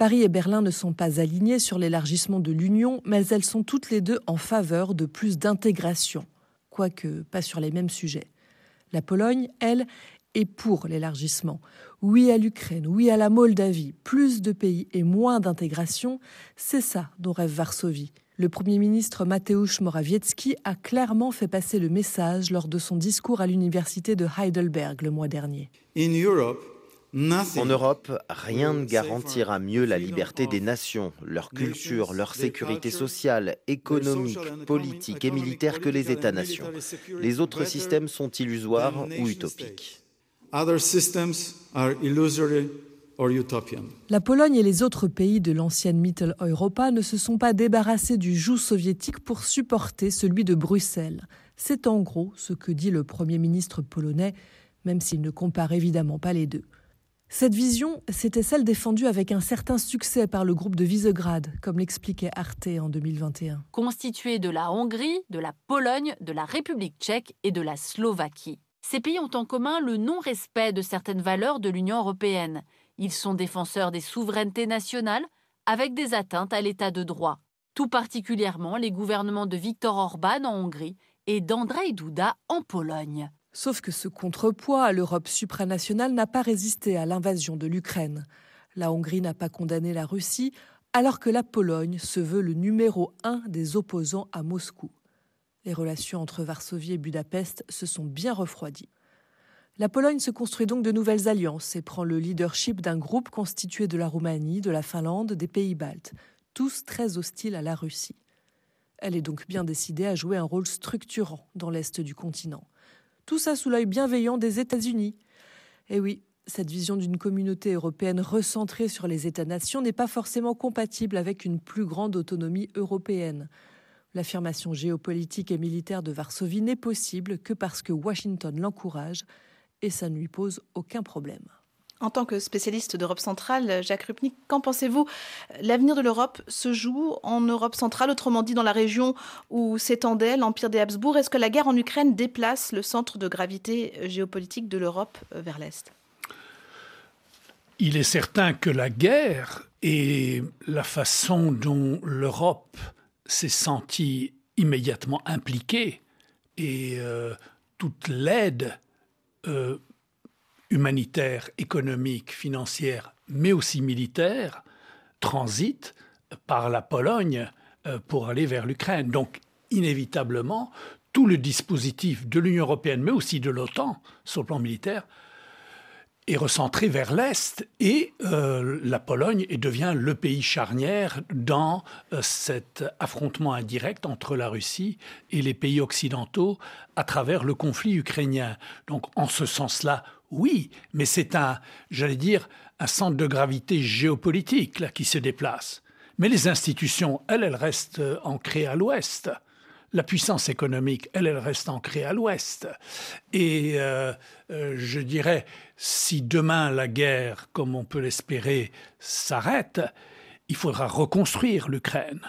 Paris et Berlin ne sont pas alignés sur l'élargissement de l'Union, mais elles sont toutes les deux en faveur de plus d'intégration, quoique pas sur les mêmes sujets. La Pologne, elle, est pour l'élargissement. Oui à l'Ukraine, oui à la Moldavie, plus de pays et moins d'intégration, c'est ça dont rêve Varsovie. Le Premier ministre Mateusz Morawiecki a clairement fait passer le message lors de son discours à l'université de Heidelberg le mois dernier. En Europe, rien ne garantira mieux la liberté des nations, leur culture, leur sécurité sociale, économique, politique et militaire que les États-nations. Les autres systèmes sont illusoires ou utopiques. La Pologne et les autres pays de l'ancienne Mitteleuropa ne se sont pas débarrassés du joug soviétique pour supporter celui de Bruxelles. C'est en gros ce que dit le Premier ministre polonais, même s'il ne compare évidemment pas les deux. Cette vision, c'était celle défendue avec un certain succès par le groupe de Visegrad, comme l'expliquait Arte en 2021. Constitué de la Hongrie, de la Pologne, de la République tchèque et de la Slovaquie. Ces pays ont en commun le non-respect de certaines valeurs de l'Union européenne. Ils sont défenseurs des souverainetés nationales avec des atteintes à l'état de droit, tout particulièrement les gouvernements de Viktor Orban en Hongrie et d'Andrzej Duda en Pologne. Sauf que ce contrepoids à l'Europe supranationale n'a pas résisté à l'invasion de l'Ukraine. La Hongrie n'a pas condamné la Russie, alors que la Pologne se veut le numéro un des opposants à Moscou. Les relations entre Varsovie et Budapest se sont bien refroidies. La Pologne se construit donc de nouvelles alliances et prend le leadership d'un groupe constitué de la Roumanie, de la Finlande, des pays baltes, tous très hostiles à la Russie. Elle est donc bien décidée à jouer un rôle structurant dans l'est du continent. Tout ça sous l'œil bienveillant des États-Unis. Et oui, cette vision d'une communauté européenne recentrée sur les États-nations n'est pas forcément compatible avec une plus grande autonomie européenne. L'affirmation géopolitique et militaire de Varsovie n'est possible que parce que Washington l'encourage, et ça ne lui pose aucun problème. En tant que spécialiste d'Europe centrale, Jacques Rupnik, qu'en pensez-vous? L'avenir de l'Europe se joue en Europe centrale, autrement dit dans la région où s'étendait l'Empire des Habsbourg? Est-ce que la guerre en Ukraine déplace le centre de gravité géopolitique de l'Europe vers l'Est? Il est certain que la guerre et la façon dont l'Europe s'est sentie immédiatement impliquée et euh, toute l'aide euh, humanitaire, économique, financière, mais aussi militaire, transite par la Pologne euh, pour aller vers l'Ukraine. Donc, inévitablement, tout le dispositif de l'Union européenne, mais aussi de l'OTAN, sur le plan militaire, est recentré vers l'Est et euh, la Pologne devient le pays charnière dans euh, cet affrontement indirect entre la Russie et les pays occidentaux à travers le conflit ukrainien. Donc en ce sens-là, oui, mais c'est un, j'allais dire, un centre de gravité géopolitique là, qui se déplace. Mais les institutions, elles, elles restent euh, ancrées à l'Ouest la puissance économique, elle, elle reste ancrée à l'Ouest. Et euh, euh, je dirais, si demain la guerre, comme on peut l'espérer, s'arrête, il faudra reconstruire l'Ukraine.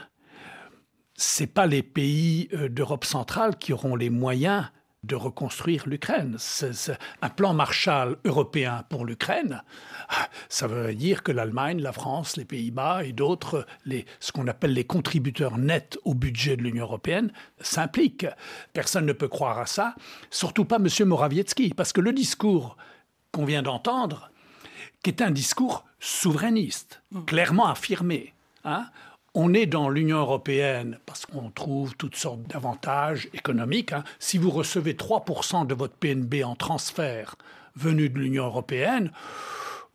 Ce pas les pays d'Europe centrale qui auront les moyens de reconstruire l'Ukraine. C'est un plan Marshall européen pour l'Ukraine. Ça veut dire que l'Allemagne, la France, les Pays-Bas et d'autres, ce qu'on appelle les contributeurs nets au budget de l'Union européenne, s'impliquent. Personne ne peut croire à ça, surtout pas M. Morawiecki, parce que le discours qu'on vient d'entendre, qui est un discours souverainiste, mmh. clairement affirmé, hein, on est dans l'Union européenne parce qu'on trouve toutes sortes d'avantages économiques. Hein. Si vous recevez 3% de votre PNB en transfert venu de l'Union européenne,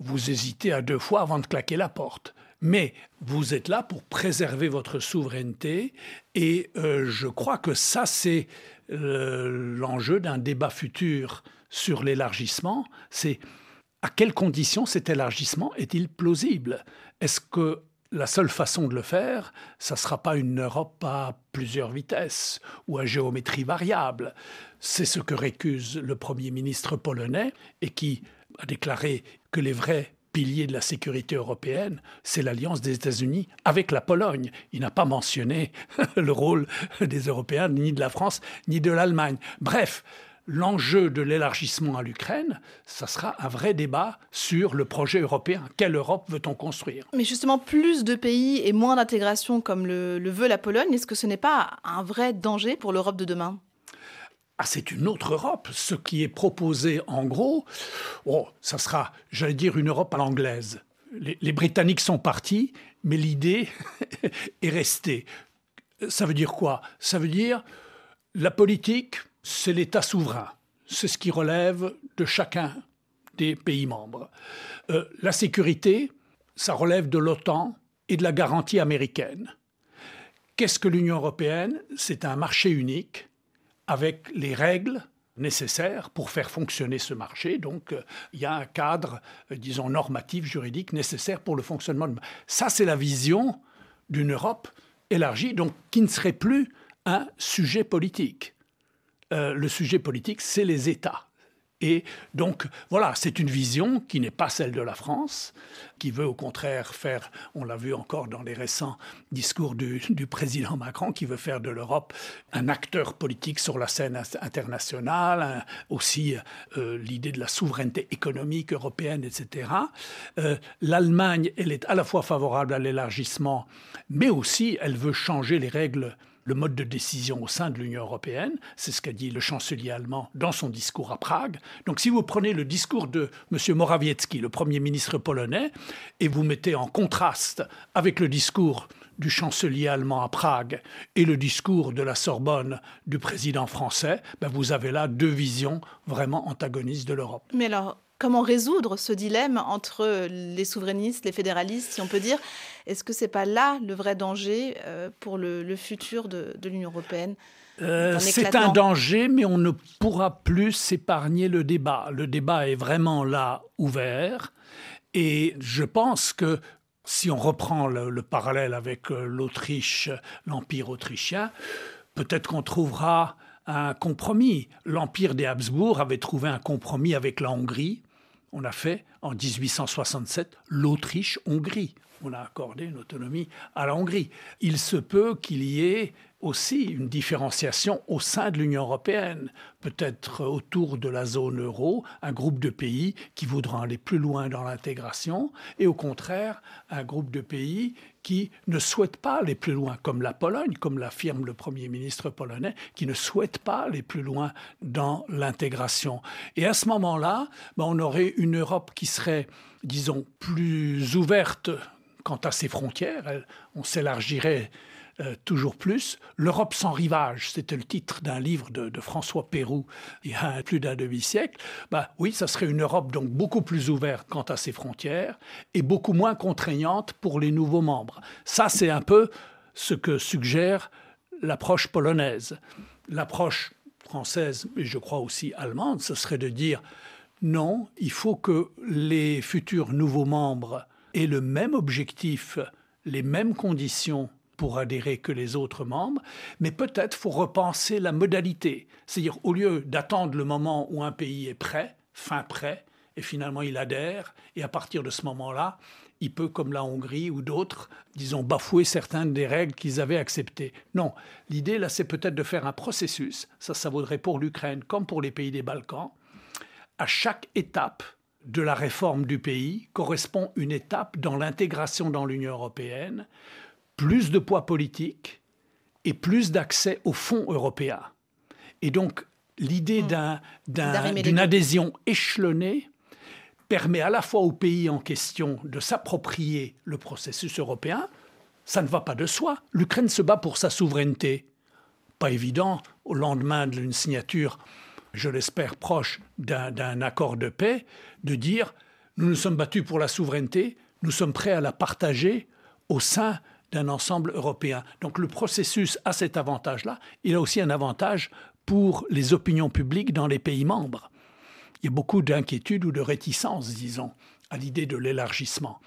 vous hésitez à deux fois avant de claquer la porte. Mais vous êtes là pour préserver votre souveraineté et euh, je crois que ça, c'est euh, l'enjeu d'un débat futur sur l'élargissement. C'est à quelles conditions cet élargissement est-il plausible? Est-ce que la seule façon de le faire, ça ne sera pas une Europe à plusieurs vitesses ou à géométrie variable. C'est ce que récuse le Premier ministre polonais et qui a déclaré que les vrais piliers de la sécurité européenne, c'est l'alliance des États-Unis avec la Pologne. Il n'a pas mentionné [laughs] le rôle des Européens, ni de la France, ni de l'Allemagne. Bref, l'enjeu de l'élargissement à l'Ukraine, ça sera un vrai débat sur le projet européen. Quelle Europe veut-on construire? Mais justement, plus de pays et moins d'intégration comme le, veut la Pologne, est-ce que ce n'est pas un vrai danger pour l'Europe de demain? Ah, c'est une autre Europe. Ce qui est proposé, en gros, oh, ça sera, j'allais dire, une Europe à l'anglaise. les Britanniques sont partis, mais l'idée [laughs] est restée. Ça veut dire quoi? Ça veut dire la politique, c'est l'État souverain. C'est ce qui relève de chacun des pays membres. Euh, la sécurité, ça relève de l'OTAN et de la garantie américaine. Qu'est-ce que l'Union européenne? C'est un marché unique avec les règles nécessaires pour faire fonctionner ce marché. Donc, euh, il y a un cadre, euh, disons, normatif, juridique nécessaire pour le fonctionnement. De... Ça, c'est la vision d'une Europe élargie, donc qui ne serait plus un sujet politique. Euh, le sujet politique, c'est les États. Et donc, voilà, c'est une vision qui n'est pas celle de la France, qui veut au contraire faire, on l'a vu encore dans les récents discours du, président Macron, qui veut faire de l'Europe un acteur politique sur la scène internationale, aussi euh, l'idée de la souveraineté économique européenne, etc. Euh, L'Allemagne, elle est à la fois favorable à l'élargissement, mais aussi elle veut changer les règles le mode de décision au sein de l'Union européenne. C'est ce qu'a dit le chancelier allemand dans son discours à Prague. Donc si vous prenez le discours de M. Morawiecki, le Premier ministre polonais, et vous mettez en contraste avec le discours du chancelier allemand à Prague et le discours de la Sorbonne du président français, ben vous avez là deux visions vraiment antagonistes de l'Europe. Comment résoudre ce dilemme entre les souverainistes, les fédéralistes, si on peut dire? Est-ce que c'est pas là le vrai danger euh, pour le, futur de, l'Union européenne? Euh, c'est un danger, mais on ne pourra plus s'épargner le débat. Le débat est vraiment là ouvert. Et je pense que si on reprend le parallèle avec euh, l'Autriche, l'Empire autrichien, peut-être qu'on trouvera un compromis. L'Empire des Habsbourg avait trouvé un compromis avec la Hongrie on a fait en 1867 l'Autriche-Hongrie. On a accordé une autonomie à la Hongrie. Il se peut qu'il y ait aussi une différenciation au sein de l'Union européenne, peut-être autour de la zone euro, un groupe de pays qui voudront aller plus loin dans l'intégration, et au contraire, un groupe de pays qui ne souhaitent pas aller plus loin, comme la Pologne, comme l'affirme le Premier ministre polonais, qui ne souhaite pas aller plus loin dans l'intégration. Et à ce moment-là, ben, on aurait une Europe qui serait, disons, plus ouverte quant à ses frontières, on s'élargirait euh, toujours plus. L'Europe sans rivage, c'était le titre d'un livre de, François Pérou il y a plus d'un demi-siècle. Bah, oui, ça serait une Europe donc beaucoup plus ouverte quant à ses frontières et beaucoup moins contraignante pour les nouveaux membres. Ça, c'est un peu ce que suggère l'approche polonaise. L'approche française, et je crois aussi allemande, ce serait de dire non, il faut que les futurs nouveaux membres aient le même objectif, les mêmes conditions pour adhérer que les autres membres, mais peut-être faut repenser la modalité. C'est-à-dire, au lieu d'attendre le moment où un pays est prêt, fin prêt, et finalement il adhère, et à partir de ce moment-là, il peut, comme la Hongrie ou d'autres, disons, bafouer certaines des règles qu'ils avaient acceptées. Non, l'idée là, c'est peut-être de faire un processus, ça, ça vaudrait pour l'Ukraine comme pour les pays des Balkans. À chaque étape de la réforme du pays correspond une étape dans l'intégration dans l'Union européenne plus de poids politique et plus d'accès aux fonds européens. Et donc, l'idée hmm. d'une adhésion échelonnée permet à la fois au pays en question de s'approprier le processus européen. Ça ne va pas de soi. L'Ukraine se bat pour sa souveraineté. Pas évident, au lendemain d'une signature, je l'espère proche d'un accord de paix, de dire nous nous sommes battus pour la souveraineté, nous sommes prêts à la partager au sein d'un ensemble européen. Donc le processus a cet avantage-là. Il a aussi un avantage pour les opinions publiques dans les pays membres. Il y a beaucoup d'inquiétude ou de réticence, disons, à l'idée de l'élargissement.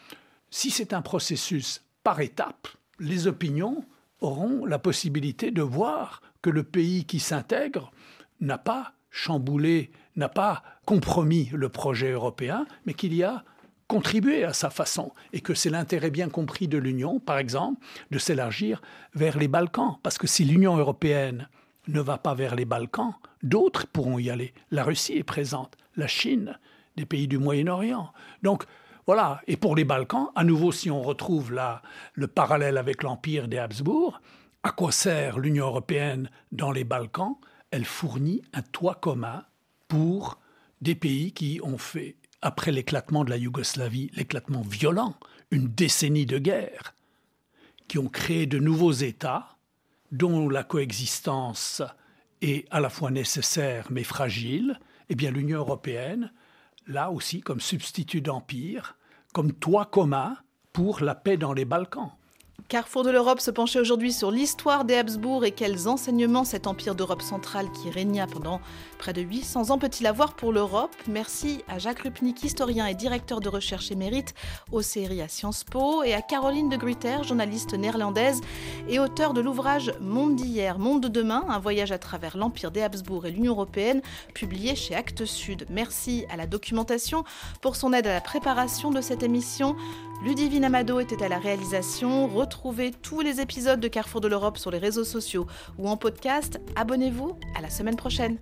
Si c'est un processus par étapes, les opinions auront la possibilité de voir que le pays qui s'intègre n'a pas chamboulé, n'a pas compromis le projet européen, mais qu'il y a contribuer à sa façon et que c'est l'intérêt bien compris de l'Union, par exemple, de s'élargir vers les Balkans. Parce que si l'Union européenne ne va pas vers les Balkans, d'autres pourront y aller. La Russie est présente, la Chine, des pays du Moyen-Orient. Donc voilà, et pour les Balkans, à nouveau, si on retrouve là le parallèle avec l'empire des Habsbourg, à quoi sert l'Union européenne dans les Balkans? Elle fournit un toit commun pour des pays qui ont fait après l'éclatement de la Yougoslavie, l'éclatement violent, une décennie de guerre, qui ont créé de nouveaux États dont la coexistence est à la fois nécessaire mais fragile, eh bien l'Union européenne, là aussi comme substitut d'empire, comme toit commun pour la paix dans les Balkans. Carrefour de l'Europe se penchait aujourd'hui sur l'histoire des Habsbourg et quels enseignements cet empire d'Europe centrale qui régna pendant près de 800 ans peut-il avoir pour l'Europe? Merci à Jacques Rupnik, historien et directeur de recherche émérite aux séries à Sciences Po, et à Caroline de Gruyter, journaliste néerlandaise et auteur de l'ouvrage Monde d'hier, Monde de demain, un voyage à travers l'empire des Habsbourg et l'Union européenne, publié chez Actes Sud. Merci à la documentation pour son aide à la préparation de cette émission. Ludivine Amado était à la réalisation. Retrouvez tous les épisodes de Carrefour de l'Europe sur les réseaux sociaux ou en podcast. Abonnez-vous à la semaine prochaine.